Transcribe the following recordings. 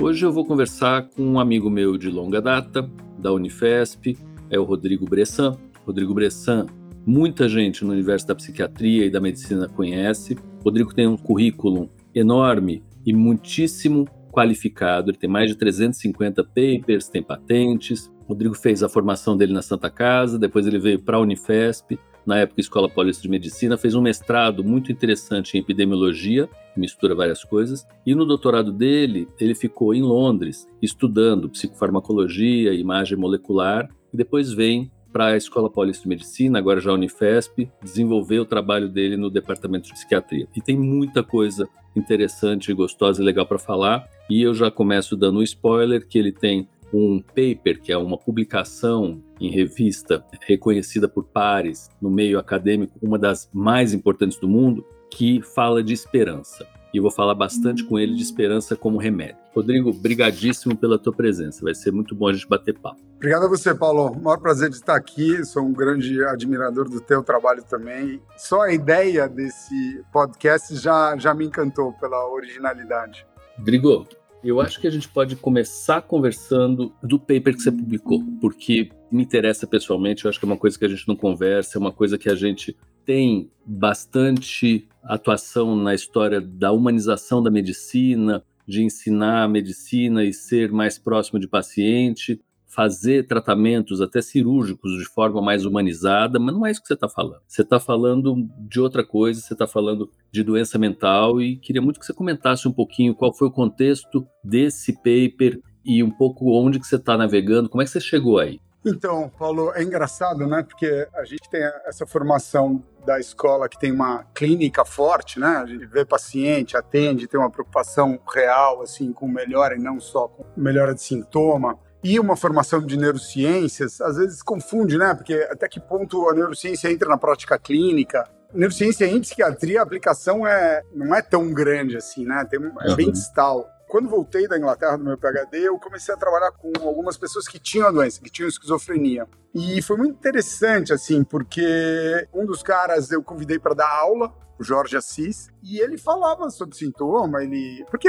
hoje eu vou conversar com um amigo meu de longa data, da Unifesp, é o Rodrigo Bressan. Rodrigo Bressan, muita gente no universo da psiquiatria e da medicina conhece. Rodrigo tem um currículo enorme e muitíssimo qualificado, ele tem mais de 350 papers, tem patentes. Rodrigo fez a formação dele na Santa Casa, depois ele veio para a Unifesp, na época Escola Paulista de Medicina, fez um mestrado muito interessante em epidemiologia, mistura várias coisas, e no doutorado dele, ele ficou em Londres, estudando psicofarmacologia, imagem molecular, e depois vem para a Escola Paulista de Medicina, agora já a Unifesp, desenvolver o trabalho dele no departamento de psiquiatria. E tem muita coisa interessante, gostosa e legal para falar, e eu já começo dando um spoiler que ele tem um paper, que é uma publicação em revista reconhecida por pares no meio acadêmico, uma das mais importantes do mundo, que fala de esperança. E vou falar bastante com ele de esperança como remédio. Rodrigo, brigadíssimo pela tua presença. Vai ser muito bom a gente bater papo. Obrigado a você, Paulo. O maior prazer de estar aqui. Sou um grande admirador do teu trabalho também. Só a ideia desse podcast já, já me encantou pela originalidade. Rodrigo, eu acho que a gente pode começar conversando do paper que você publicou, porque me interessa pessoalmente, eu acho que é uma coisa que a gente não conversa, é uma coisa que a gente tem bastante atuação na história da humanização da medicina, de ensinar a medicina e ser mais próximo de paciente fazer tratamentos até cirúrgicos de forma mais humanizada, mas não é isso que você está falando. Você está falando de outra coisa, você está falando de doença mental e queria muito que você comentasse um pouquinho qual foi o contexto desse paper e um pouco onde que você está navegando, como é que você chegou aí? Então, Paulo, é engraçado, né? Porque a gente tem essa formação da escola que tem uma clínica forte, né? A gente vê paciente, atende, tem uma preocupação real, assim, com melhora e não só com melhora de sintoma e uma formação de neurociências, às vezes confunde, né? Porque até que ponto a neurociência entra na prática clínica? Neurociência em psiquiatria, a aplicação é, não é tão grande assim, né? Tem, é bem distal. Quando voltei da Inglaterra do meu PhD, eu comecei a trabalhar com algumas pessoas que tinham a doença, que tinham esquizofrenia. E foi muito interessante, assim, porque um dos caras eu convidei para dar aula o Jorge Assis, e ele falava sobre sintoma, ele. Porque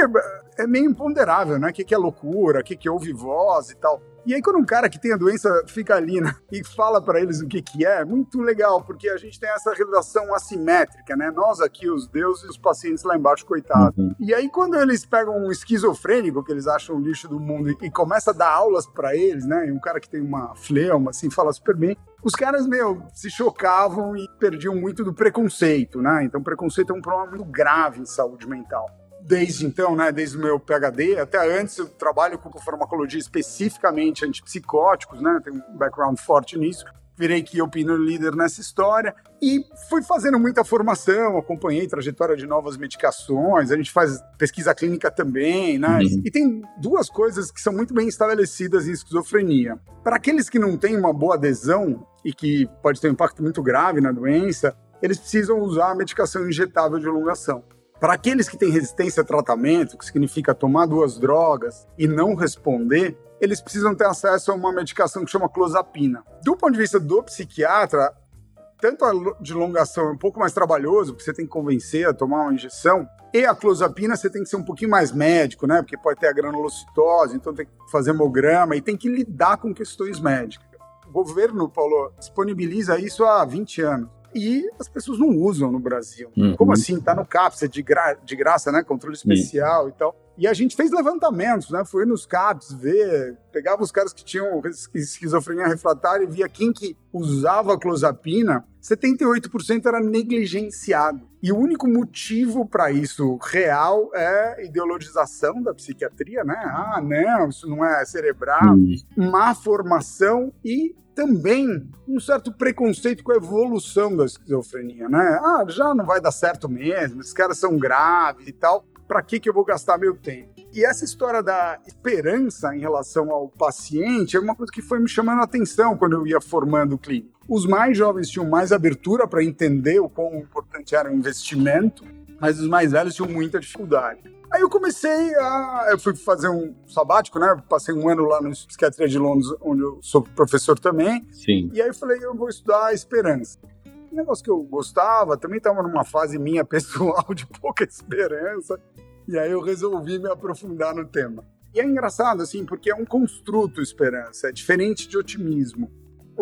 é meio imponderável, né? O que, é loucura, o que, que ouve voz e tal. E aí, quando um cara que tem a doença fica ali né, e fala para eles o que, que é, muito legal, porque a gente tem essa relação assimétrica, né? Nós aqui, os deuses, e os pacientes lá embaixo, coitado. Uhum. E aí, quando eles pegam um esquizofrênico, que eles acham o lixo do mundo, e, e começa a dar aulas para eles, né? E um cara que tem uma fleuma, assim, fala super bem, os caras, meu, se chocavam e perdiam muito do preconceito, né? Então, preconceito é um problema muito grave em saúde mental. Desde então, né, desde o meu PhD, até antes eu trabalho com farmacologia especificamente antipsicóticos, né? Tenho um background forte nisso virei que opinion leader nessa história e fui fazendo muita formação, acompanhei trajetória de novas medicações, a gente faz pesquisa clínica também, né? Uhum. E tem duas coisas que são muito bem estabelecidas em esquizofrenia. Para aqueles que não têm uma boa adesão e que pode ter um impacto muito grave na doença, eles precisam usar a medicação injetável de elongação. Para aqueles que têm resistência a tratamento, que significa tomar duas drogas e não responder, eles precisam ter acesso a uma medicação que chama clozapina. Do ponto de vista do psiquiatra, tanto a de longação é um pouco mais trabalhoso, porque você tem que convencer a tomar uma injeção, e a clozapina você tem que ser um pouquinho mais médico, né? Porque pode ter a granulocitose, então tem que fazer hemograma e tem que lidar com questões médicas. O governo, Paulo, disponibiliza isso há 20 anos e as pessoas não usam no Brasil. Uhum. Como assim? Tá no CAPS, é de, gra de graça, né? Controle especial Sim. e tal. E a gente fez levantamentos, né? Foi nos CAPS ver, pegava os caras que tinham esquizofrenia refratária e via quem que usava clozapina, 78% era negligenciado. E o único motivo para isso real é ideologização da psiquiatria, né? Ah, não, isso não é cerebral, uhum. má formação e também um certo preconceito com a evolução da esquizofrenia, né? Ah, já não vai dar certo mesmo, esses caras são graves e tal, para que, que eu vou gastar meu tempo? E essa história da esperança em relação ao paciente é uma coisa que foi me chamando a atenção quando eu ia formando o clínico. Os mais jovens tinham mais abertura para entender o quão importante era o investimento, mas os mais velhos tinham muita dificuldade. Aí eu comecei a. Eu fui fazer um sabático, né? Passei um ano lá no Psiquiatria de Londres, onde eu sou professor também. Sim. E aí eu falei, eu vou estudar a esperança. Um negócio que eu gostava, também estava numa fase minha pessoal de pouca esperança. E aí eu resolvi me aprofundar no tema. E é engraçado, assim, porque é um construto esperança, é diferente de otimismo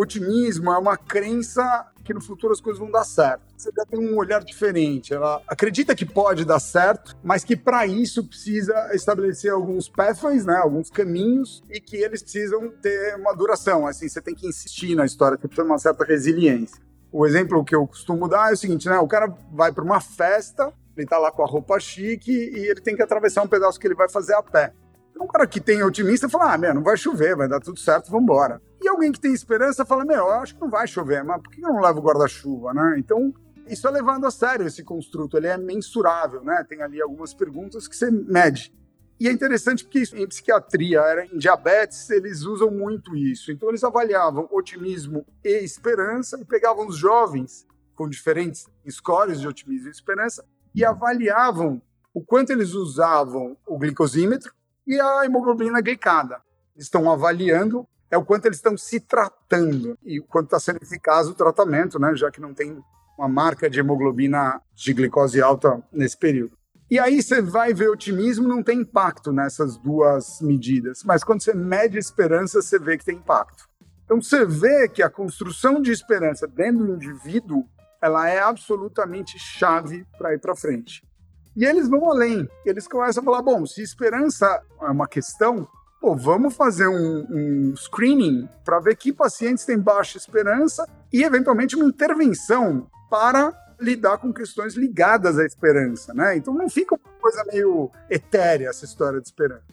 otimismo é uma crença que no futuro as coisas vão dar certo. Você já tem um olhar diferente. Ela acredita que pode dar certo, mas que para isso precisa estabelecer alguns pathways, né, alguns caminhos, e que eles precisam ter uma duração. Assim, você tem que insistir na história, você precisa de uma certa resiliência. O exemplo que eu costumo dar é o seguinte, né? O cara vai para uma festa, ele tá lá com a roupa chique e ele tem que atravessar um pedaço que ele vai fazer a pé. Então, um cara que tem otimista fala: ah, meu, não vai chover, vai dar tudo certo, vamos embora. E alguém que tem esperança fala: meu, eu acho que não vai chover, mas por que eu não levo guarda-chuva, né? Então, isso é levando a sério esse construto, ele é mensurável, né? Tem ali algumas perguntas que você mede. E é interessante porque isso, em psiquiatria, em diabetes, eles usam muito isso. Então, eles avaliavam otimismo e esperança e pegavam os jovens com diferentes scores de otimismo e esperança e avaliavam o quanto eles usavam o glicosímetro e a hemoglobina glicada. Estão avaliando é o quanto eles estão se tratando e o quanto está sendo eficaz o tratamento, né? Já que não tem uma marca de hemoglobina de glicose alta nesse período. E aí você vai ver otimismo, não tem impacto nessas duas medidas, mas quando você mede esperança, você vê que tem impacto. Então você vê que a construção de esperança dentro do indivíduo, ela é absolutamente chave para ir para frente. E eles vão além. Eles começam a falar: bom, se esperança é uma questão, pô, vamos fazer um, um screening para ver que pacientes têm baixa esperança e, eventualmente, uma intervenção para lidar com questões ligadas à esperança, né? Então não fica uma coisa meio etérea essa história de esperança.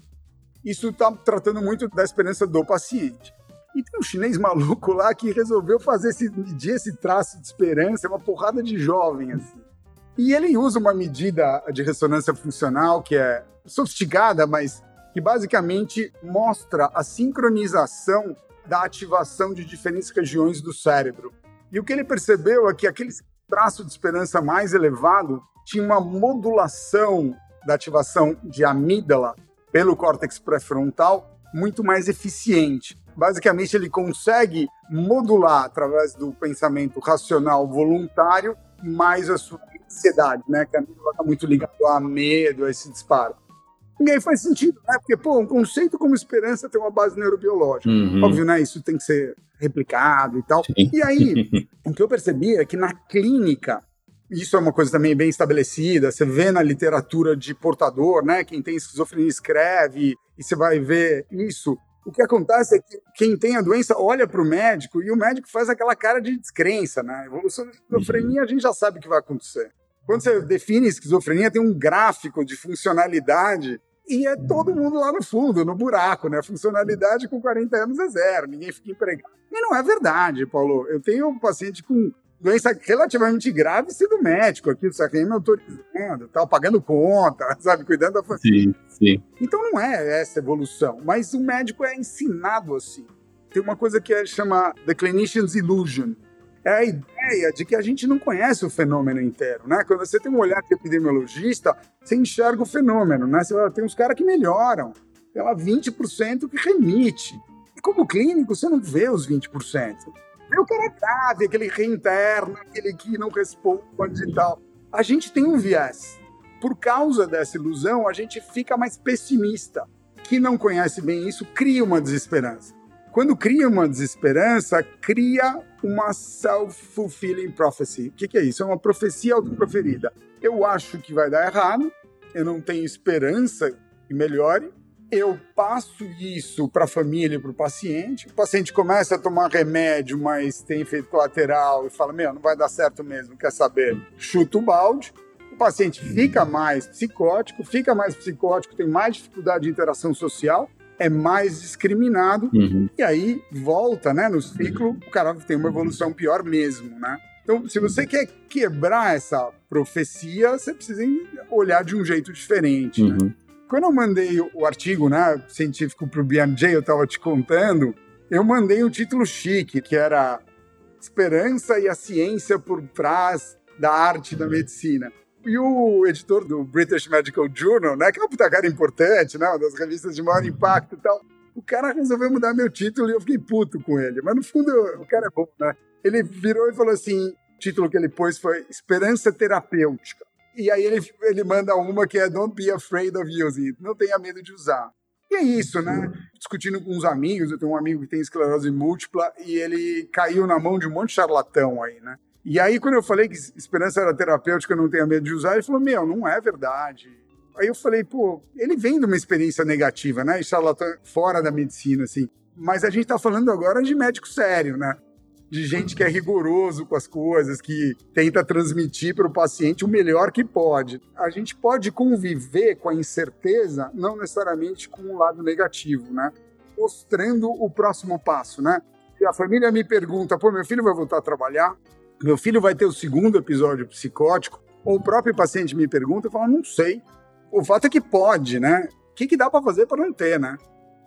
Isso está tratando muito da esperança do paciente. E tem um chinês maluco lá que resolveu fazer esse, medir esse traço de esperança, uma porrada de jovem, assim. E ele usa uma medida de ressonância funcional que é sofisticada, mas que basicamente mostra a sincronização da ativação de diferentes regiões do cérebro. E o que ele percebeu é que aquele traço de esperança mais elevado tinha uma modulação da ativação de amígdala pelo córtex pré-frontal muito mais eficiente. Basicamente, ele consegue modular através do pensamento racional voluntário mais a sua ansiedade, né? Que a amígdala está muito ligada a medo, a esse disparo. E aí faz sentido, né? Porque, pô, um conceito como esperança tem uma base neurobiológica. Uhum. Óbvio, né? Isso tem que ser replicado e tal. Sim. E aí, o que eu percebi é que na clínica, isso é uma coisa também bem estabelecida, você vê na literatura de portador, né? Quem tem esquizofrenia escreve, e você vai ver isso. O que acontece é que quem tem a doença olha para o médico e o médico faz aquela cara de descrença, né? Evolução da esquizofrenia a gente já sabe o que vai acontecer. Quando você define esquizofrenia, tem um gráfico de funcionalidade e é todo mundo lá no fundo, no buraco, né? Funcionalidade com 40 anos é zero, ninguém fica empregado. E não é verdade, Paulo. Eu tenho um paciente com doença relativamente grave sendo médico aqui, do me autorizando, tal, pagando conta, sabe, cuidando da família. Sim, sim. Então não é essa evolução, mas o médico é ensinado assim. Tem uma coisa que é, chama The Clinician's Illusion. É a ideia de que a gente não conhece o fenômeno inteiro, né? Quando você tem um olhar de epidemiologista, você enxerga o fenômeno, né? Você tem uns caras que melhoram, tem lá 20% que remite. E como clínico, você não vê os 20%. Vê o cara grave, aquele reinterno, aquele que não responde e tal. A gente tem um viés. Por causa dessa ilusão, a gente fica mais pessimista. Que não conhece bem isso cria uma desesperança. Quando cria uma desesperança, cria uma self-fulfilling prophecy. O que, que é isso? É uma profecia autoproferida. Eu acho que vai dar errado, eu não tenho esperança que melhore, eu passo isso para a família para o paciente. O paciente começa a tomar remédio, mas tem efeito colateral e fala: Meu, não vai dar certo mesmo, quer saber? Chuta o balde. O paciente fica mais psicótico, fica mais psicótico, tem mais dificuldade de interação social é mais discriminado uhum. e aí volta, né, no ciclo, o cara tem uma evolução pior mesmo, né? Então, se você quer quebrar essa profecia, você precisa olhar de um jeito diferente, né? uhum. né? Quando eu mandei o artigo, né, científico para o BMJ, eu estava te contando, eu mandei um título chique, que era Esperança e a Ciência por Trás da Arte da Medicina. E o editor do British Medical Journal, né, que é uma puta cara importante, né, uma das revistas de maior impacto e tal, o cara resolveu mudar meu título e eu fiquei puto com ele. Mas no fundo, o cara é bom, né? Ele virou e falou assim: o título que ele pôs foi Esperança Terapêutica. E aí ele, ele manda uma que é Don't be afraid of using it. Não tenha medo de usar. E é isso, né? Discutindo com uns amigos, eu tenho um amigo que tem esclerose múltipla e ele caiu na mão de um monte de charlatão aí, né? E aí, quando eu falei que esperança era terapêutica, não tenha medo de usar, ele falou: Meu, não é verdade. Aí eu falei: Pô, ele vem de uma experiência negativa, né? E charlatão fora da medicina, assim. Mas a gente tá falando agora de médico sério, né? De gente que é rigoroso com as coisas, que tenta transmitir para o paciente o melhor que pode. A gente pode conviver com a incerteza, não necessariamente com o lado negativo, né? Mostrando o próximo passo, né? Se a família me pergunta, pô, meu filho vai voltar a trabalhar, meu filho vai ter o segundo episódio psicótico, ou o próprio paciente me pergunta, eu falo, não sei. O fato é que pode, né? O que, que dá para fazer para não ter, né?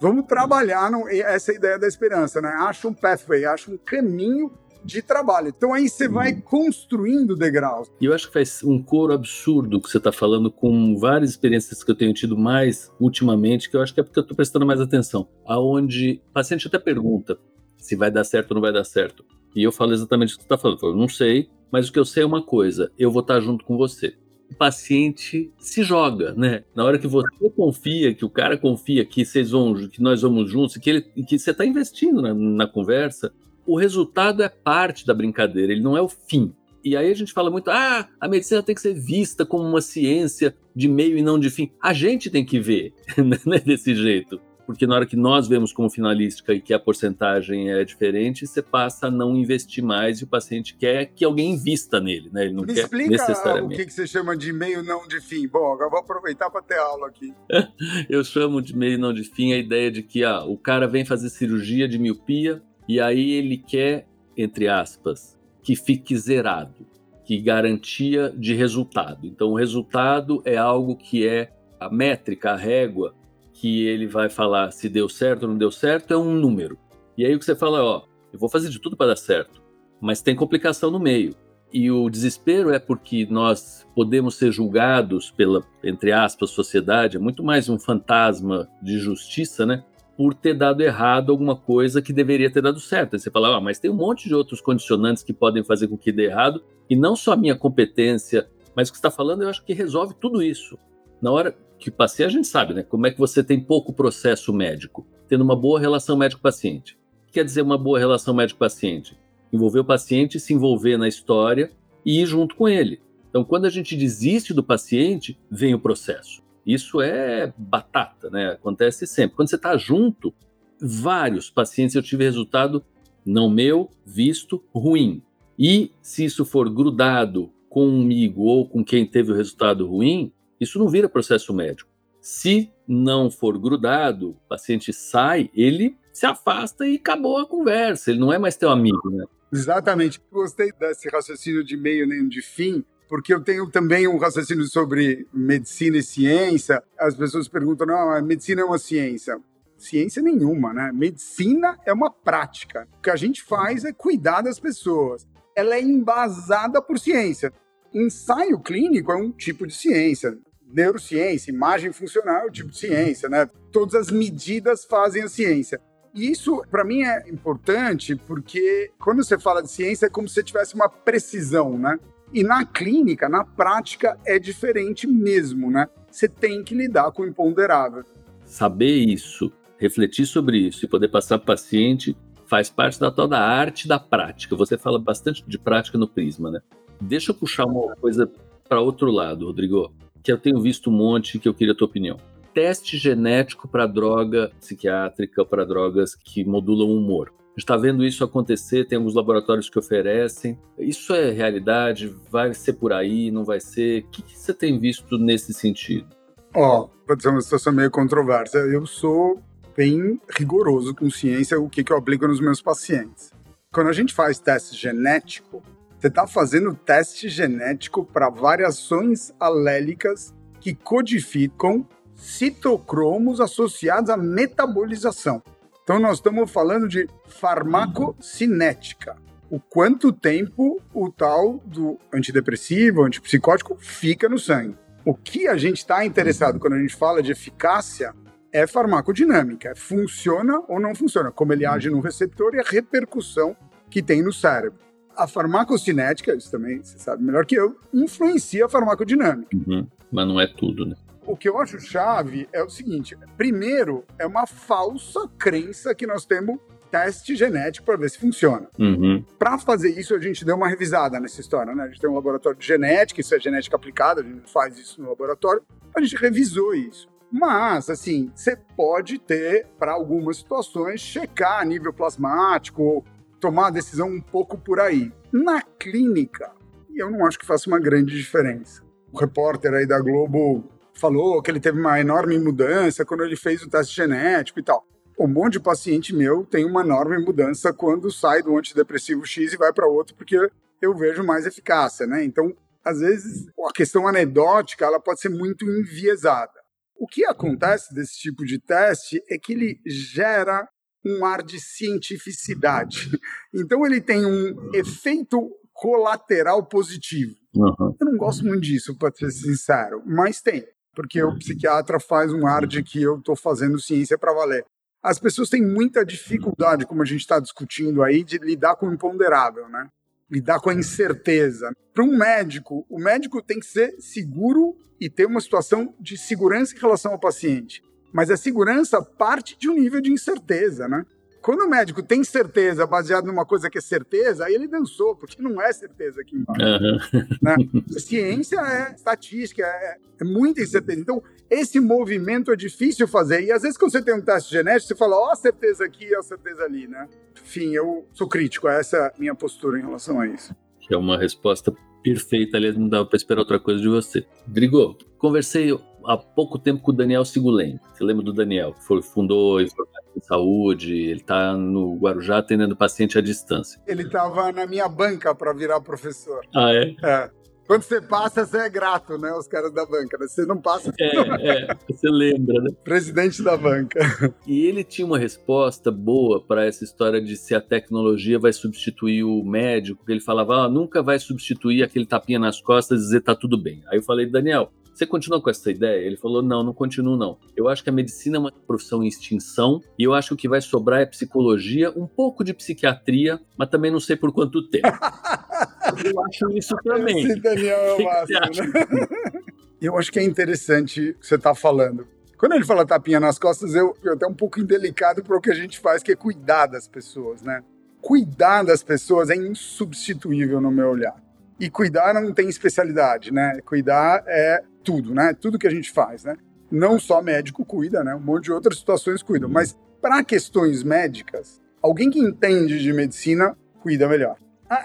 Vamos trabalhar no, essa ideia da esperança, né? Acha um pathway, acha um caminho de trabalho. Então aí você vai uhum. construindo degraus. E eu acho que faz um coro absurdo que você está falando com várias experiências que eu tenho tido mais ultimamente, que eu acho que é porque eu estou prestando mais atenção. Aonde o paciente até pergunta se vai dar certo ou não vai dar certo. E eu falo exatamente o que você está falando. Eu não sei, mas o que eu sei é uma coisa: eu vou estar junto com você. O paciente se joga, né? Na hora que você confia, que o cara confia que vocês vão, que nós vamos juntos, que, ele, que você está investindo na, na conversa, o resultado é parte da brincadeira, ele não é o fim. E aí a gente fala muito, ah, a medicina tem que ser vista como uma ciência de meio e não de fim. A gente tem que ver né, desse jeito porque na hora que nós vemos como finalística e que a porcentagem é diferente, você passa a não investir mais e o paciente quer que alguém invista nele, né? Ele não Me quer explica necessariamente. o que, você chama de meio não de fim. Bom, agora vou aproveitar para ter aula aqui. Eu chamo de meio não de fim a ideia de que ah, o cara vem fazer cirurgia de miopia e aí ele quer, entre aspas, que fique zerado, que garantia de resultado. Então o resultado é algo que é a métrica, a régua que ele vai falar se deu certo ou não deu certo é um número. E aí o que você fala, ó, eu vou fazer de tudo para dar certo, mas tem complicação no meio. E o desespero é porque nós podemos ser julgados pela, entre aspas, sociedade, é muito mais um fantasma de justiça, né? Por ter dado errado alguma coisa que deveria ter dado certo. Aí você fala, ah, mas tem um monte de outros condicionantes que podem fazer com que dê errado, e não só a minha competência, mas o que está falando eu acho que resolve tudo isso. Na hora, que passei, a gente sabe, né? Como é que você tem pouco processo médico, tendo uma boa relação médico-paciente. O que quer dizer uma boa relação médico-paciente? Envolver o paciente, se envolver na história e ir junto com ele. Então, quando a gente desiste do paciente, vem o processo. Isso é batata, né? Acontece sempre. Quando você está junto, vários pacientes eu tive resultado não meu, visto, ruim. E se isso for grudado comigo ou com quem teve o resultado ruim, isso não vira processo médico. Se não for grudado, o paciente sai, ele se afasta e acabou a conversa. Ele não é mais teu amigo, né? Exatamente. Gostei desse raciocínio de meio nem de fim, porque eu tenho também um raciocínio sobre medicina e ciência. As pessoas perguntam: não, a medicina é uma ciência. Ciência nenhuma, né? Medicina é uma prática. O que a gente faz é cuidar das pessoas ela é embasada por ciência. Ensaio clínico é um tipo de ciência. Neurociência, imagem funcional é um tipo de ciência, né? Todas as medidas fazem a ciência. E isso, para mim, é importante porque quando você fala de ciência é como se você tivesse uma precisão, né? E na clínica, na prática, é diferente mesmo, né? Você tem que lidar com o imponderável. Saber isso, refletir sobre isso e poder passar para o paciente faz parte da toda a arte da prática. Você fala bastante de prática no Prisma, né? Deixa eu puxar uma coisa para outro lado, Rodrigo, que eu tenho visto um monte que eu queria a tua opinião. Teste genético para droga psiquiátrica, para drogas que modulam o humor. A gente está vendo isso acontecer, tem alguns laboratórios que oferecem. Isso é realidade? Vai ser por aí? Não vai ser? O que, que você tem visto nesse sentido? Ó, oh, pode ser uma situação meio controversa. Eu sou bem rigoroso com ciência o que, que eu aplico nos meus pacientes. Quando a gente faz teste genético, você está fazendo teste genético para variações alélicas que codificam citocromos associados à metabolização. Então, nós estamos falando de farmacocinética. O quanto tempo o tal do antidepressivo, antipsicótico fica no sangue. O que a gente está interessado quando a gente fala de eficácia é farmacodinâmica, é funciona ou não funciona, como ele age no receptor e a repercussão que tem no cérebro. A farmacocinética, isso também você sabe melhor que eu, influencia a farmacodinâmica. Uhum, mas não é tudo, né? O que eu acho chave é o seguinte: primeiro, é uma falsa crença que nós temos teste genético para ver se funciona. Uhum. Para fazer isso, a gente deu uma revisada nessa história, né? A gente tem um laboratório de genética, isso é genética aplicada, a gente faz isso no laboratório. A gente revisou isso. Mas, assim, você pode ter, para algumas situações, checar a nível plasmático, tomar a decisão um pouco por aí. Na clínica, eu não acho que faça uma grande diferença. O repórter aí da Globo falou que ele teve uma enorme mudança quando ele fez o teste genético e tal. Um monte de paciente meu tem uma enorme mudança quando sai do antidepressivo X e vai para outro, porque eu vejo mais eficácia, né? Então, às vezes, a questão anedótica ela pode ser muito enviesada. O que acontece desse tipo de teste é que ele gera um ar de cientificidade. Então ele tem um efeito colateral positivo. Uhum. Eu não gosto muito disso, para ser sincero, mas tem, porque o psiquiatra faz um ar de que eu estou fazendo ciência para valer. As pessoas têm muita dificuldade, como a gente está discutindo aí, de lidar com o imponderável, né? lidar com a incerteza. Para um médico, o médico tem que ser seguro e ter uma situação de segurança em relação ao paciente. Mas a segurança parte de um nível de incerteza, né? Quando o médico tem certeza baseado numa coisa que é certeza, aí ele dançou, porque não é certeza aqui embaixo. Uhum. Né? Ciência é estatística, é, é, muita incerteza. Então, esse movimento é difícil fazer. E às vezes, quando você tem um teste genético, você fala, ó, oh, a certeza aqui, ó, certeza ali, né? Enfim, eu sou crítico, essa é a minha postura em relação a isso. Que é uma resposta perfeita, aliás, não dava para esperar outra coisa de você. Drigo, conversei há pouco tempo com o Daniel Sigulen. Você lembra do Daniel? Foi, fundou Informática em Saúde, ele está no Guarujá atendendo paciente à distância. Ele estava na minha banca para virar professor. Ah, é? É. Quando você passa, você é grato, né? Os caras da banca. Né? Você não passa. É, é, você lembra, né? Presidente da banca. E ele tinha uma resposta boa para essa história de se a tecnologia vai substituir o médico. Ele falava, ah, nunca vai substituir aquele tapinha nas costas e dizer tá tudo bem. Aí eu falei, Daniel, você continua com essa ideia? Ele falou: não, não continuo, não. Eu acho que a medicina é uma profissão em extinção e eu acho que o que vai sobrar é psicologia, um pouco de psiquiatria, mas também não sei por quanto tempo. eu acho isso também. Esse Daniel é o máximo, né? Eu acho que é interessante o que você está falando. Quando ele fala tapinha nas costas, eu, eu até um pouco indelicado para o que a gente faz, que é cuidar das pessoas, né? Cuidar das pessoas é insubstituível no meu olhar. E cuidar não tem especialidade, né? Cuidar é tudo, né? Tudo que a gente faz, né? Não só médico cuida, né? Um monte de outras situações cuidam, mas para questões médicas, alguém que entende de medicina cuida melhor.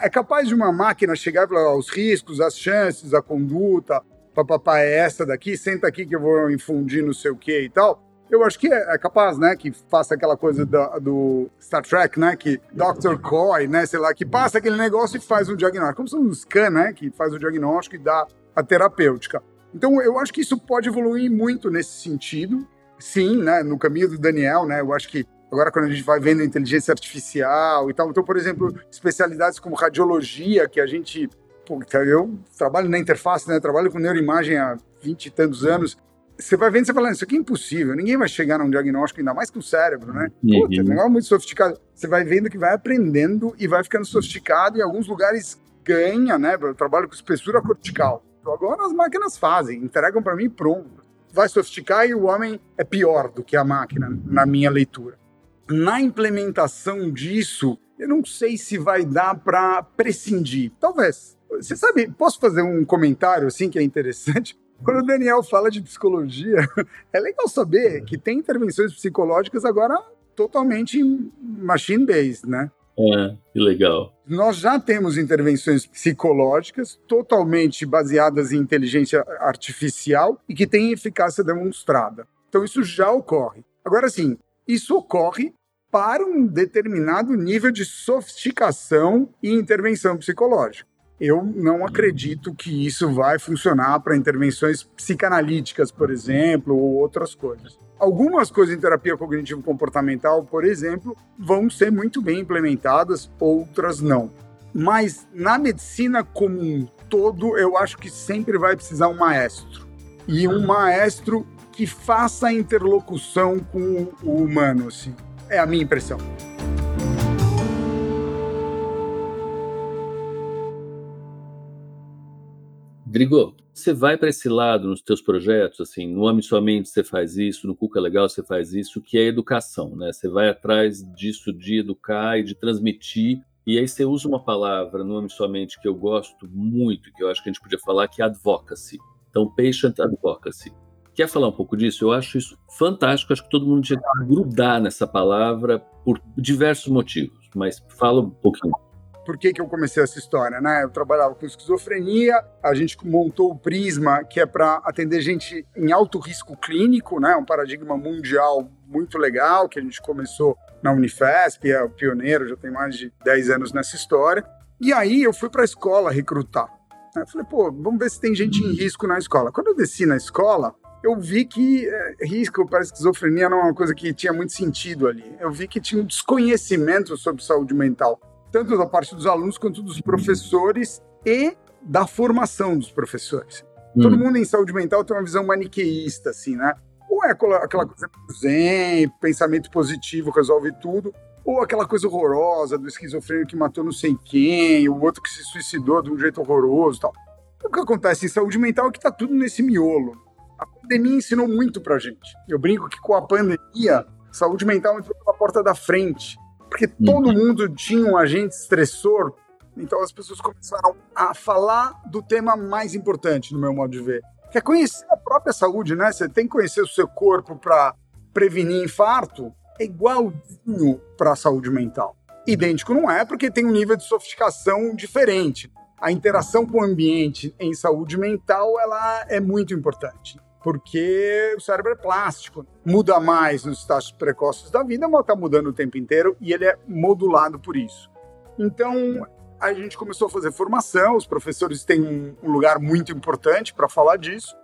É capaz de uma máquina chegar e falar os riscos, as chances, a conduta, papapá, é essa daqui, senta aqui que eu vou infundir não sei o que e tal. Eu acho que é, é, capaz, né, que faça aquela coisa do, Star Trek, né, que Dr. Coy, né, sei lá, que passa aquele negócio e faz um diagnóstico. Como se um scan, né, que faz o diagnóstico e dá a terapêutica. Então, eu acho que isso pode evoluir muito nesse sentido. Sim, né, no caminho do Daniel, né, eu acho que Agora, quando a gente vai vendo inteligência artificial e tal, então, por exemplo, especialidades como radiologia, que a gente. eu trabalho na interface, né? Trabalho com neuroimagem há 20 e tantos anos. Você vai vendo e você fala, isso aqui é impossível, ninguém vai chegar num diagnóstico, ainda mais com o cérebro, né? Uhum. Puta, é um negócio muito sofisticado. Você vai vendo que vai aprendendo e vai ficando sofisticado, e em alguns lugares ganha, né? Eu trabalho com espessura cortical. Então, agora as máquinas fazem, entregam para mim pronto. Vai sofisticar e o homem é pior do que a máquina, na minha leitura na implementação disso, eu não sei se vai dar para prescindir. Talvez. Você sabe, posso fazer um comentário assim que é interessante? Quando o Daniel fala de psicologia, é legal saber que tem intervenções psicológicas agora totalmente machine-based, né? É, que legal. Nós já temos intervenções psicológicas totalmente baseadas em inteligência artificial e que têm eficácia demonstrada. Então isso já ocorre. Agora sim, isso ocorre para um determinado nível de sofisticação e intervenção psicológica. Eu não acredito que isso vai funcionar para intervenções psicanalíticas, por exemplo, ou outras coisas. Algumas coisas em terapia cognitivo-comportamental, por exemplo, vão ser muito bem implementadas, outras não. Mas na medicina como um todo, eu acho que sempre vai precisar um maestro. E um maestro que faça a interlocução com o humano, assim. É a minha impressão. Drigo, você vai para esse lado nos teus projetos, assim, no Ame Sua Mente você faz isso, no Cuca Legal você faz isso, que é educação, né? Você vai atrás disso de educar e de transmitir, e aí você usa uma palavra no Ame Sua Mente que eu gosto muito, que eu acho que a gente podia falar, que é advocacy. Então, patient advocacy. Quer falar um pouco disso? Eu acho isso fantástico. Acho que todo mundo tinha que grudar nessa palavra por diversos motivos. Mas fala um pouquinho. Por que, que eu comecei essa história? Né? Eu trabalhava com esquizofrenia, a gente montou o Prisma, que é para atender gente em alto risco clínico, né? um paradigma mundial muito legal, que a gente começou na Unifesp, é o pioneiro, já tem mais de 10 anos nessa história. E aí eu fui para a escola recrutar. Eu falei, pô, vamos ver se tem gente em risco na escola. Quando eu desci na escola, eu vi que é, risco para esquizofrenia não é uma coisa que tinha muito sentido ali. Eu vi que tinha um desconhecimento sobre saúde mental, tanto da parte dos alunos quanto dos professores e da formação dos professores. Hum. Todo mundo em saúde mental tem uma visão maniqueísta, assim, né? Ou é aquela coisa do zen, pensamento positivo resolve tudo, ou aquela coisa horrorosa do esquizofrênico que matou não sei quem, o outro que se suicidou de um jeito horroroso tal. O que acontece em saúde mental é que tá tudo nesse miolo a pandemia ensinou muito pra gente. Eu brinco que com a pandemia, saúde mental entrou pela porta da frente, porque todo uhum. mundo tinha um agente estressor, então as pessoas começaram a falar do tema mais importante, no meu modo de ver, que é conhecer a própria saúde, né? Você tem que conhecer o seu corpo para prevenir infarto, é igualzinho para a saúde mental. Idêntico não é, porque tem um nível de sofisticação diferente. A interação com o ambiente em saúde mental ela é muito importante porque o cérebro é plástico, muda mais nos estágios precoces da vida, mas está mudando o tempo inteiro e ele é modulado por isso. Então, a gente começou a fazer formação, os professores têm um, lugar muito importante para falar disso,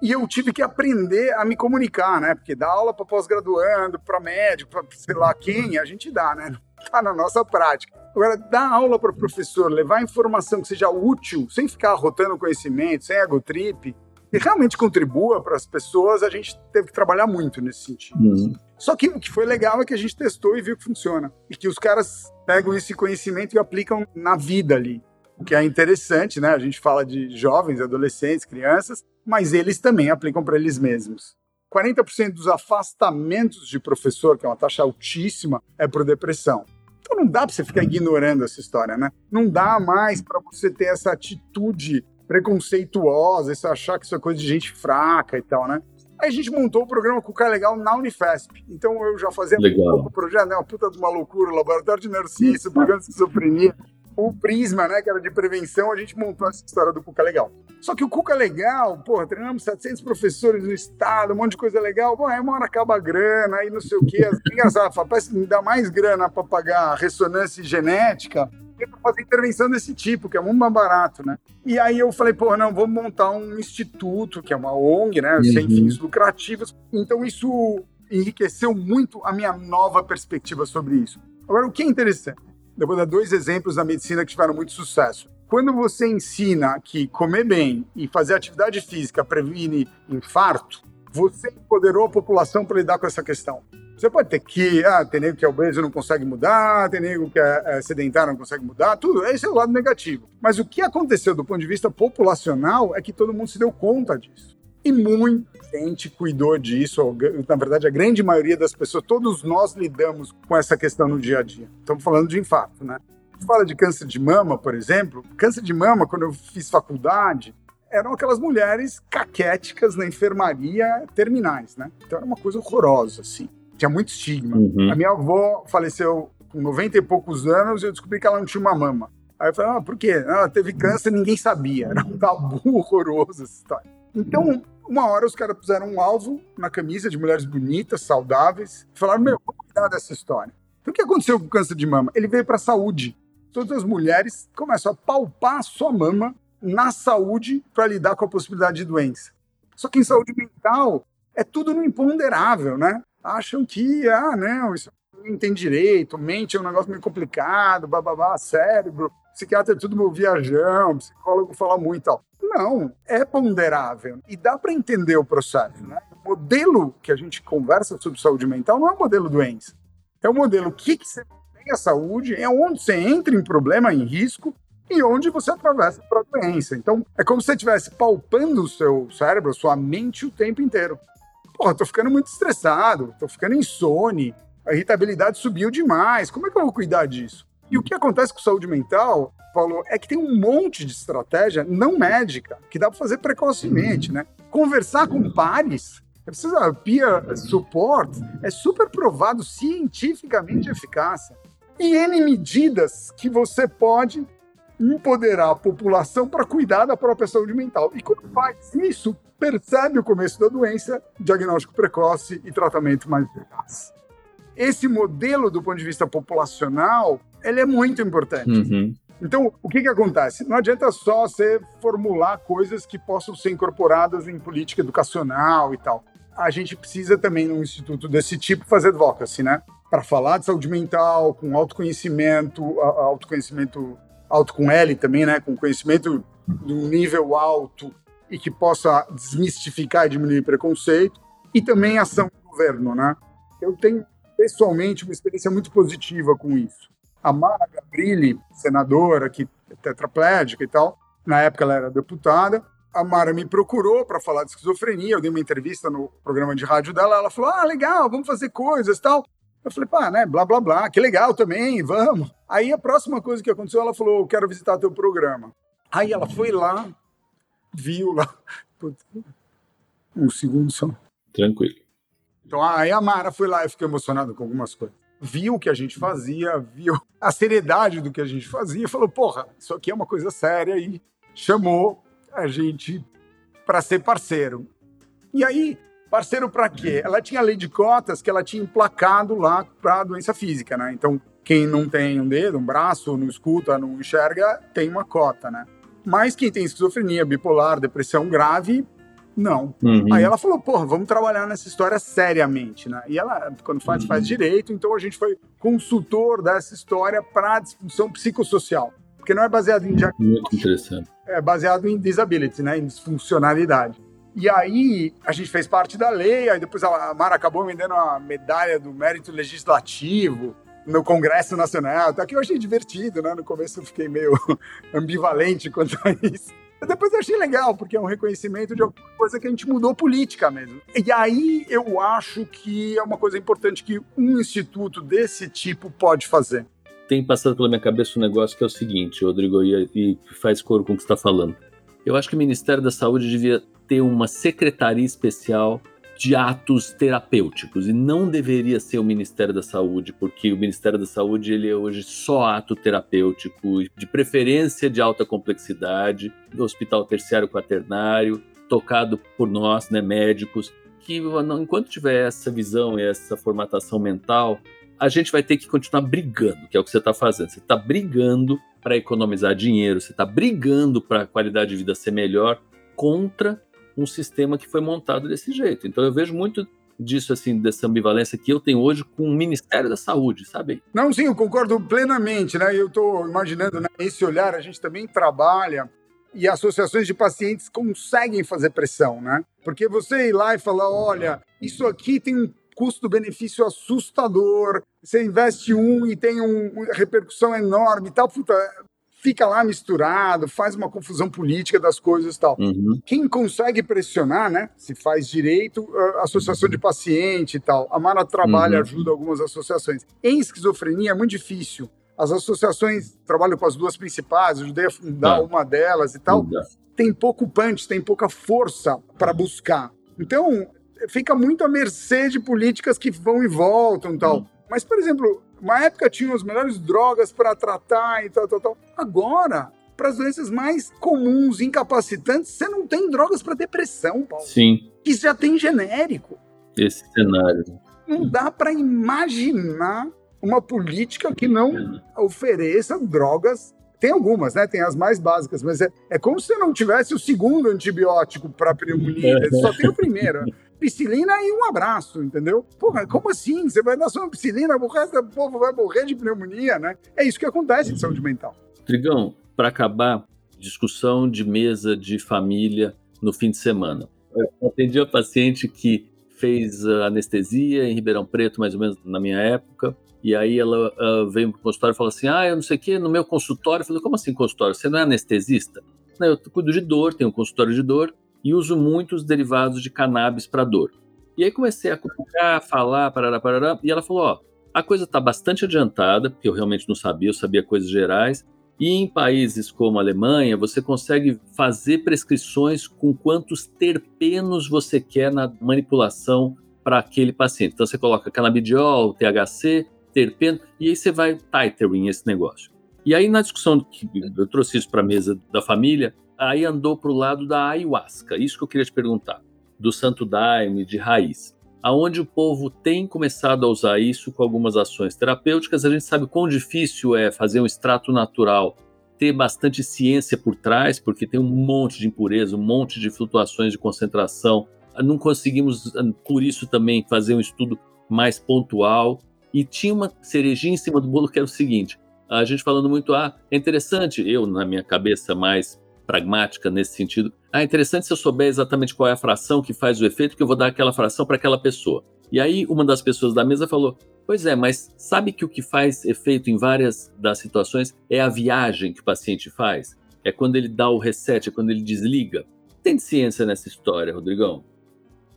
e eu tive que aprender a me comunicar, né? Porque dar aula para pós-graduando, para médico, para sei lá quem, a gente dá, né? Tá na nossa prática. Agora, dar aula para professor, levar informação que seja útil, sem ficar rotando conhecimento, sem ego trip, e realmente contribua para as pessoas, a gente teve que trabalhar muito nesse sentido. Uhum. Só que o que foi legal é que a gente testou e viu que funciona. E que os caras pegam esse conhecimento e aplicam na vida ali. O que é interessante, né? A gente fala de jovens, adolescentes, crianças, mas eles também aplicam para eles mesmos. 40% dos afastamentos de professor, que é uma taxa altíssima, é por depressão. Então não dá para você ficar ignorando essa história, né? Não dá mais para você ter essa atitude preconceituosa, isso achar que isso é coisa de gente fraca e tal, né? Aí a gente montou o programa Cuca Legal na Unifesp. Então eu já fazia Legal. um pouco o projeto, né? Uma puta de uma loucura, o laboratório de neurociência, o programa de esquizofrenia, o Prisma, né? Que era de prevenção, a gente montou essa história do Cuca Legal. Só que o Cuca Legal, porra, treinamos 700 professores no estado, um monte de coisa legal. Bom, aí uma hora acaba a grana, aí não sei o quê. Engraçado, parece que me dá mais grana para pagar ressonância genética para fazer intervenção desse tipo, que é muito mais barato, né? E aí eu falei, pô, não, vamos montar um instituto, que é uma ONG, né? Uhum. Sem fins lucrativos. Então isso enriqueceu muito a minha nova perspectiva sobre isso. Agora, o que é interessante? Eu vou dar dois exemplos da medicina que tiveram muito sucesso. Quando você ensina que comer bem e fazer atividade física previne infarto, você empoderou a população para lidar com essa questão. Você pode ter que, ah, tem nego que é obeso não consegue mudar, tem nego que é, é sedentário não consegue mudar, tudo. Esse é o lado negativo. Mas o que aconteceu do ponto de vista populacional é que todo mundo se deu conta disso. E muita gente cuidou disso. Na verdade, a grande maioria das pessoas, todos nós lidamos com essa questão no dia a dia. Estamos falando de infarto, né? fala de câncer de mama, por exemplo. Câncer de mama, quando eu fiz faculdade, eram aquelas mulheres caquéticas na enfermaria terminais, né? Então era uma coisa horrorosa, assim. Tinha muito estigma. Uhum. A minha avó faleceu com 90 e poucos anos e eu descobri que ela não tinha uma mama. Aí eu falei, ah, por quê? Ela teve câncer ninguém sabia. Era um tabu horroroso essa história. Então, uma hora os caras puseram um alvo na camisa de mulheres bonitas, saudáveis, e falaram, meu, vamos cuidar dessa história. Então, o que aconteceu com o câncer de mama? Ele veio para a saúde todas as mulheres começam a palpar a sua mama na saúde para lidar com a possibilidade de doença. Só que em saúde mental é tudo no imponderável, né? Acham que, ah, não, isso não tem direito, mente é um negócio meio complicado, bababá, cérebro, psiquiatra é tudo meu viajão, psicólogo fala muito e tal. Não, é ponderável e dá para entender o processo, né? O modelo que a gente conversa sobre saúde mental não é um modelo doença. É um modelo o que, que você a saúde é onde você entra em problema, em risco, e onde você atravessa para a doença. Então, é como se você estivesse palpando o seu cérebro, sua mente o tempo inteiro. Pô, tô ficando muito estressado, tô ficando insone, a irritabilidade subiu demais, como é que eu vou cuidar disso? E o que acontece com saúde mental, Paulo, é que tem um monte de estratégia não médica que dá para fazer precocemente, né? Conversar com pares, é precisa peer support, é super provado cientificamente eficaz e N medidas que você pode empoderar a população para cuidar da própria saúde mental. E quando faz isso, percebe o começo da doença, diagnóstico precoce e tratamento mais eficaz. Esse modelo, do ponto de vista populacional, ele é muito importante. Uhum. Então, o que, que acontece? Não adianta só você formular coisas que possam ser incorporadas em política educacional e tal. A gente precisa também, num instituto desse tipo, fazer advocacy, né? para falar de saúde mental, com autoconhecimento, autoconhecimento alto com L também, né, com conhecimento de um nível alto e que possa desmistificar e diminuir preconceito, e também ação do governo, né? Eu tenho pessoalmente uma experiência muito positiva com isso. A Mara Gabrilli, senadora, que é tetraplégica e tal, na época ela era deputada, a Mara me procurou para falar de esquizofrenia, eu dei uma entrevista no programa de rádio dela, ela falou: "Ah, legal, vamos fazer coisas, tal". Eu falei, pá, né, blá, blá, blá, que legal também, vamos. Aí a próxima coisa que aconteceu, ela falou, quero visitar teu programa. Aí ela foi lá, viu lá. Um segundo só. Tranquilo. Então, aí a Mara foi lá e fiquei emocionado com algumas coisas. Viu o que a gente fazia, viu a seriedade do que a gente fazia, e falou, porra, isso aqui é uma coisa séria, e chamou a gente para ser parceiro. E aí, Parceiro para quê? Ela tinha a lei de cotas que ela tinha emplacado lá para doença física, né? Então, quem não tem um dedo, um braço, não escuta, não enxerga, tem uma cota, né? Mas quem tem esquizofrenia, bipolar, depressão grave, não. Uhum. Aí ela falou, porra, vamos trabalhar nessa história seriamente, né? E ela, quando faz, uhum. faz direito, então a gente foi consultor dessa história para disfunção psicossocial. Porque não é baseado em diagnóstico. Muito interessante. É baseado em disability, né? Em disfuncionalidade. E aí a gente fez parte da lei, aí depois a Mara acabou me dando a medalha do mérito legislativo no Congresso Nacional, até que eu achei divertido, né? No começo eu fiquei meio ambivalente quanto a isso. Mas depois eu achei legal, porque é um reconhecimento de alguma coisa que a gente mudou política mesmo. E aí eu acho que é uma coisa importante que um instituto desse tipo pode fazer. Tem passado pela minha cabeça um negócio que é o seguinte, Rodrigo, e, e faz coro com o que está falando. Eu acho que o Ministério da Saúde devia ter uma secretaria especial de atos terapêuticos e não deveria ser o Ministério da Saúde, porque o Ministério da Saúde ele é hoje só ato terapêutico, de preferência de alta complexidade, do hospital terciário quaternário, tocado por nós, né, médicos, que enquanto tiver essa visão e essa formatação mental, a gente vai ter que continuar brigando, que é o que você está fazendo. Você está brigando para economizar dinheiro, você está brigando para a qualidade de vida ser melhor contra um sistema que foi montado desse jeito. Então eu vejo muito disso, assim, dessa ambivalência que eu tenho hoje com o Ministério da Saúde, sabe? Não, sim, eu concordo plenamente, né? Eu estou imaginando, né, esse olhar, a gente também trabalha e associações de pacientes conseguem fazer pressão, né? Porque você ir lá e falar, olha, isso aqui tem um custo-benefício assustador, você investe um e tem um, uma repercussão enorme e tal, puta, fica lá misturado, faz uma confusão política das coisas e tal. Uhum. Quem consegue pressionar, né? Se faz direito, a associação de paciente e tal. A Mara trabalha, uhum. ajuda algumas associações. Em esquizofrenia é muito difícil. As associações trabalham com as duas principais, ajudei a fundar tá. uma delas e tal. Tem pouco punch, tem pouca força para buscar. Então, fica muito à mercê de políticas que vão e voltam e tal. Uhum. Mas, por exemplo, uma época tinha as melhores drogas para tratar e tal, tal, tal. Agora, para as doenças mais comuns, incapacitantes, você não tem drogas para depressão, Paulo. Sim. Que já tem genérico. Esse cenário. Não dá para imaginar uma política que não ofereça drogas. Tem algumas, né? Tem as mais básicas, mas é, é como se não tivesse o segundo antibiótico para pneumonia, só tem o primeiro piscilina e um abraço, entendeu? Porra, como assim? Você vai dar só uma piscilina, o resto do povo vai morrer de pneumonia, né? É isso que acontece em saúde mental. Trigão, para acabar, discussão de mesa de família no fim de semana. Eu atendi uma paciente que fez anestesia em Ribeirão Preto, mais ou menos na minha época, e aí ela uh, veio pro consultório e falou assim: Ah, eu não sei o que, no meu consultório. Eu falei: Como assim consultório? Você não é anestesista? Não, eu cuido de dor, tenho um consultório de dor e uso muitos derivados de cannabis para dor. E aí comecei a cutucar, falar, parará, parará, e ela falou, ó, a coisa está bastante adiantada, porque eu realmente não sabia, eu sabia coisas gerais, e em países como a Alemanha, você consegue fazer prescrições com quantos terpenos você quer na manipulação para aquele paciente. Então você coloca canabidiol, THC, terpeno, e aí você vai titering esse negócio. E aí na discussão que eu trouxe isso para a mesa da família, aí andou para o lado da ayahuasca. Isso que eu queria te perguntar, do santo daime, de raiz. Aonde o povo tem começado a usar isso com algumas ações terapêuticas, a gente sabe quão difícil é fazer um extrato natural, ter bastante ciência por trás, porque tem um monte de impureza, um monte de flutuações de concentração. Não conseguimos, por isso, também fazer um estudo mais pontual. E tinha uma cerejinha em cima do bolo que era o seguinte: a gente falando muito, ah, é interessante, eu, na minha cabeça mais pragmática nesse sentido. Ah, interessante se eu souber exatamente qual é a fração que faz o efeito, que eu vou dar aquela fração para aquela pessoa. E aí uma das pessoas da mesa falou: Pois é, mas sabe que o que faz efeito em várias das situações é a viagem que o paciente faz? É quando ele dá o reset, é quando ele desliga. Tem ciência nessa história, Rodrigão?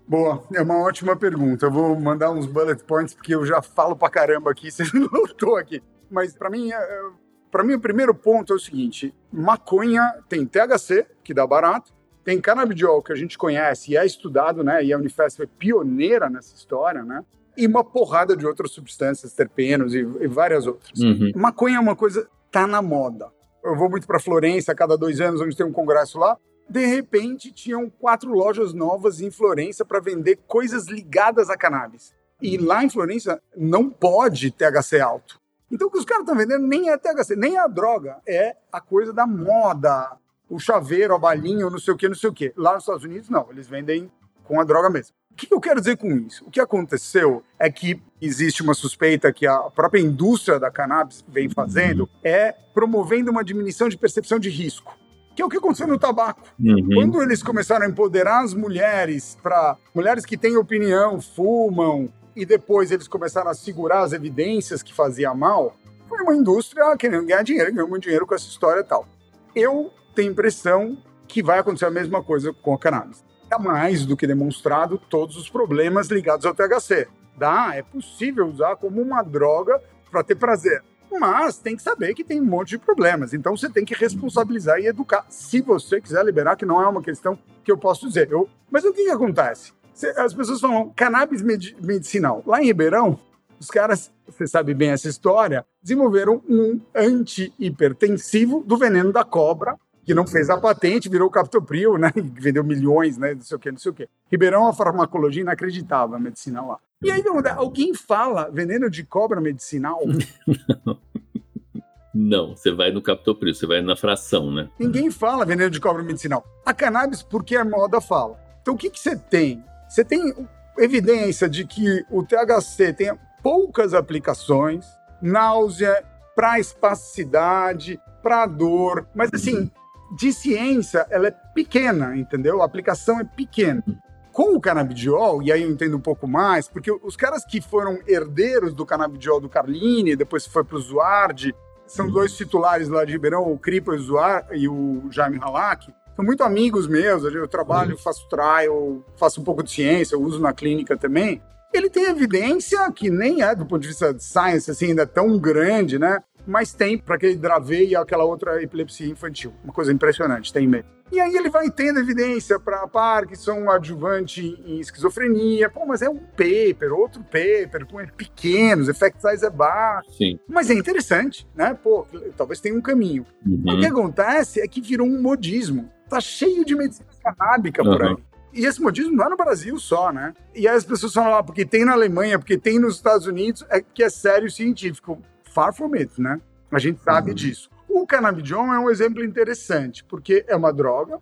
Boa, é uma ótima pergunta. Eu vou mandar uns bullet points, porque eu já falo pra caramba aqui, você não notou aqui. Mas para mim, é, para mim, o primeiro ponto é o seguinte: maconha tem THC, que dá barato, tem canabidiol, que a gente conhece e é estudado, né? E a Unifesp é pioneira nessa história, né? E uma porrada de outras substâncias, terpenos e, e várias outras. Uhum. Maconha é uma coisa, tá na moda. Eu vou muito para Florença a cada dois anos, onde tem um congresso lá. De repente, tinham quatro lojas novas em Florença para vender coisas ligadas a cannabis. E lá em Florença não pode THC alto. Então o que os caras estão vendendo nem é THC, nem é a droga, é a coisa da moda, o chaveiro, a balinha, não sei o que, não sei o que. Lá nos Estados Unidos, não, eles vendem com a droga mesmo. O que eu quero dizer com isso? O que aconteceu é que existe uma suspeita que a própria indústria da cannabis vem fazendo, é promovendo uma diminuição de percepção de risco que é o que aconteceu no tabaco. Uhum. Quando eles começaram a empoderar as mulheres para mulheres que têm opinião, fumam, e depois eles começaram a segurar as evidências que fazia mal, foi uma indústria querendo ganhar dinheiro, ganhou muito dinheiro com essa história e tal. Eu tenho impressão que vai acontecer a mesma coisa com a cannabis. Está mais do que demonstrado todos os problemas ligados ao THC. Dá, é possível usar como uma droga para ter prazer. Mas tem que saber que tem um monte de problemas. Então você tem que responsabilizar e educar. Se você quiser liberar, que não é uma questão que eu posso dizer. Eu... Mas o que, que acontece? As pessoas falam cannabis medicinal. Lá em Ribeirão, os caras, você sabe bem essa história, desenvolveram um anti-hipertensivo do veneno da cobra, que não fez a patente, virou captopril, né? Vendeu milhões, né? Não sei o quê, não sei o quê. Ribeirão é uma farmacologia inacreditável, a medicina lá. E aí, alguém fala veneno de cobra medicinal? Não, você vai no captopril, você vai na fração, né? Ninguém fala veneno de cobra medicinal. A cannabis, porque a moda fala. Então, o que, que você tem? Você tem evidência de que o THC tem poucas aplicações, náusea, para espasticidade, para dor, mas assim, de ciência, ela é pequena, entendeu? A aplicação é pequena. Com o canabidiol, e aí eu entendo um pouco mais, porque os caras que foram herdeiros do canabidiol do Carlini, depois foi para o Zuardi, são dois titulares lá de Ribeirão, o Cripa e o Jaime Halak, são muito amigos meus, eu trabalho, faço trial, faço um pouco de ciência, eu uso na clínica também. Ele tem evidência que nem é do ponto de vista de science assim ainda tão grande, né? Mas tem para aquele Dravet e aquela outra epilepsia infantil. Uma coisa impressionante, tem mesmo. E aí ele vai tendo evidência para Parkinson, adjuvante em esquizofrenia. Pô, mas é um paper, outro paper, com pequenos, effect size é baixo. Sim. Mas é interessante, né? Pô, talvez tenha um caminho. Uhum. O que acontece é que virou um modismo. Tá cheio de medicina canábica uhum. por aí. E esse modismo não é no Brasil só, né? E aí as pessoas falam, ah, porque tem na Alemanha, porque tem nos Estados Unidos, é que é sério científico. Far from it, né? A gente sabe uhum. disso. O canabidiol é um exemplo interessante, porque é uma droga,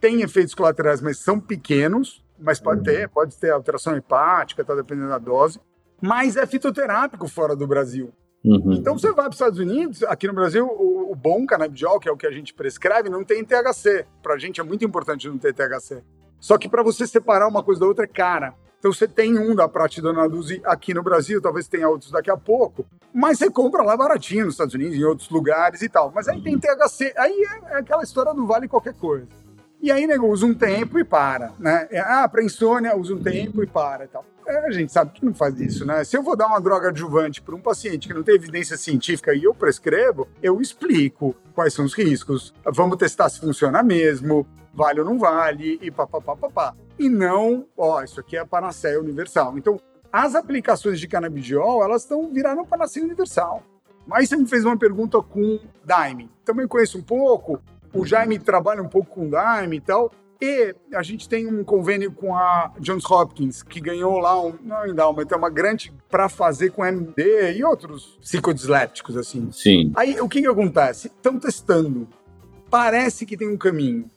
tem efeitos colaterais, mas são pequenos, mas pode uhum. ter, pode ter alteração hepática, tá dependendo da dose, mas é fitoterápico fora do Brasil. Uhum. Então você vai para os Estados Unidos, aqui no Brasil, o, o, bom canabidiol, que é o que a gente prescreve, não tem THC. Para a gente é muito importante não ter THC. Só que para você separar uma coisa da outra é cara. Então você tem um da Pratidona Luz aqui no Brasil, talvez tenha outros daqui a pouco, mas você compra lá baratinho nos Estados Unidos, em outros lugares e tal. Mas aí tem THC, aí é, é aquela história do vale qualquer coisa. E aí, nego, usa um tempo e para, né? É, ah, para insônia, usa um tempo e para e tal. É, a gente sabe que não faz isso, né? Se eu vou dar uma droga adjuvante para um paciente que não tem evidência científica e eu prescrevo, eu explico quais são os riscos. Vamos testar se funciona mesmo, vale ou não vale, e papapá, papá. E não, ó, isso aqui é a panaceia universal. Então, as aplicações de canabidiol, elas estão virando panaceia universal. Mas você me fez uma pergunta com Daime. Também conheço um pouco, o Jaime trabalha um pouco com Daime e tal. E a gente tem um convênio com a Johns Hopkins, que ganhou lá um, não endowment, é uma grande para fazer com MD e outros psicodislépticos, assim. Sim. Aí, o que que acontece? Estão testando. Parece que tem um caminho.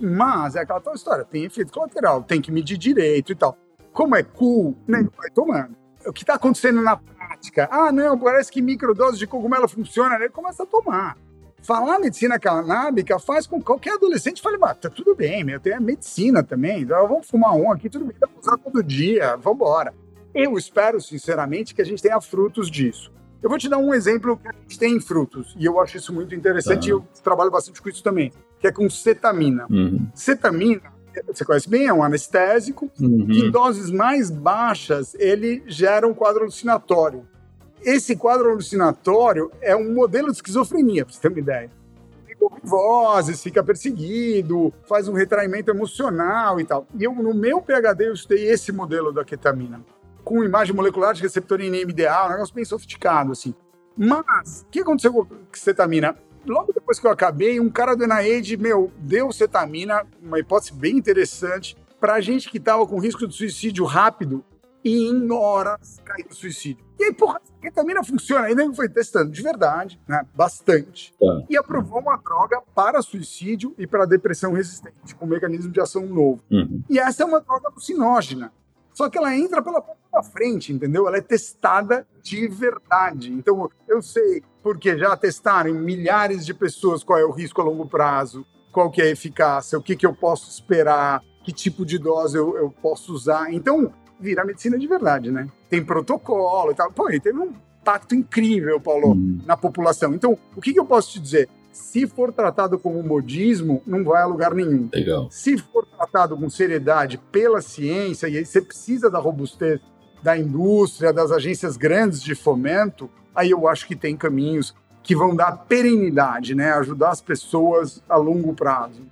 Mas é aquela tal história, tem efeito colateral, tem que medir direito e tal. Como é cool, né, vai tomando. O que está acontecendo na prática? Ah, não, parece que microdose de cogumelo funciona, né? Começa a tomar falar medicina canábica faz com que qualquer adolescente fale, tá tudo bem, meu, tem a medicina também, então vamos fumar um aqui, tudo bem, dá pra usar todo dia, vamos embora. Eu espero, sinceramente, que a gente tenha frutos disso. Eu vou te dar um exemplo que a gente tem em frutos, e eu acho isso muito interessante, e eu trabalho bastante com isso também, que é com cetamina. Uhum. Cetamina, você conhece bem, é um anestésico, uhum. que em doses mais baixas ele gera um quadro alucinatório. Esse quadro alucinatório é um modelo de esquizofrenia, para você ter uma ideia. Fica com vozes, fica perseguido, faz um retraimento emocional e tal. E eu, no meu PHD, eu estudei esse modelo da ketamina, com imagem molecular de receptor NMDA, um negócio bem sofisticado, assim. Mas, o que aconteceu com a cetamina? Logo depois que eu acabei, um cara do NIH, meu, deu cetamina, uma hipótese bem interessante, para gente que estava com risco de suicídio rápido, e em horas caiu no suicídio. E aí, porra, a ketamina funciona. Ainda foi testando de verdade, né? Bastante. Tá. E aprovou uma droga para suicídio e para depressão resistente, com um mecanismo de ação novo. Uhum. E essa é uma droga alucinógena. Só que ela entra pela porta da frente, entendeu? Ela é testada de verdade. Então, eu sei, porque já testaram em milhares de pessoas qual é o risco a longo prazo, qual que é a eficácia, o que, que eu posso esperar, que tipo de dose eu, eu posso usar. Então, vira medicina de verdade, né? Tem protocolo e tal. Pô, e teve um impacto incrível, Paulo, hum. na população. Então, o que, que eu posso te dizer? Se for tratado como modismo, não vai a lugar nenhum. Legal. Se for tratado com seriedade pela ciência, e aí você precisa da robustez da indústria, das agências grandes de fomento, aí eu acho que tem caminhos que vão dar perenidade, né? Ajudar as pessoas a longo prazo.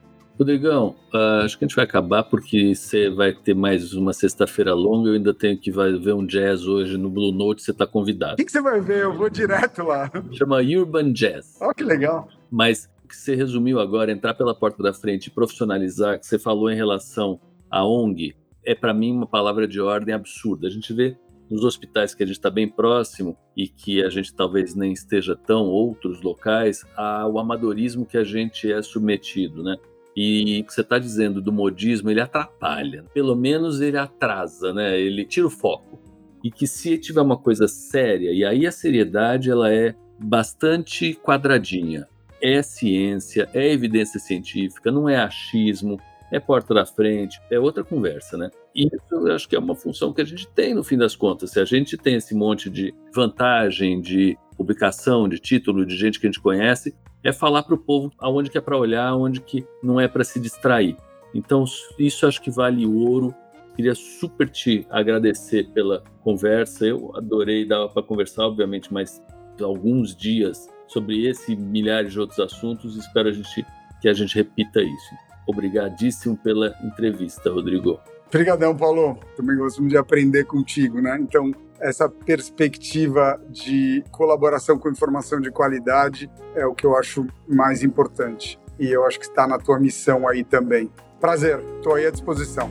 Rodrigão, uh, acho que a gente vai acabar porque você vai ter mais uma sexta-feira longa. Eu ainda tenho que vai ver um jazz hoje no Blue Note. Você está convidado. O que, que, você vai ver? Eu vou direto lá. Chama Urban Jazz. Oh, que legal. Mas o que você resumiu agora, entrar pela porta da frente e profissionalizar, que você falou em relação à ONG, é para mim uma palavra de ordem absurda. A gente vê nos hospitais que a gente está bem próximo e que a gente talvez nem esteja tão outros locais, ao amadorismo que a gente é submetido, né? E o que você está dizendo do modismo, ele atrapalha. Pelo menos ele atrasa, né? Ele tira o foco. E que se tiver uma coisa séria, e aí a seriedade ela é bastante quadradinha. É ciência, é evidência científica, não é achismo, é porta da frente, é outra conversa, né? E isso eu acho que é uma função que a gente tem no fim das contas. Se a gente tem esse monte de vantagem de publicação, de título, de gente que a gente conhece, é falar para o povo aonde que é para olhar, aonde que não é para se distrair. Então, isso acho que vale ouro. Queria super te agradecer pela conversa. Eu adorei, dava para conversar, obviamente, mais alguns dias sobre esse e milhares de outros assuntos. Espero a gente, que a gente repita isso. Obrigadíssimo pela entrevista, Rodrigo. Obrigadão, Paulo. Também gosto de aprender contigo, né? Então, essa perspectiva de colaboração com informação de qualidade é o que eu acho mais importante. E eu acho que está na tua missão aí também. Prazer, estou aí à disposição.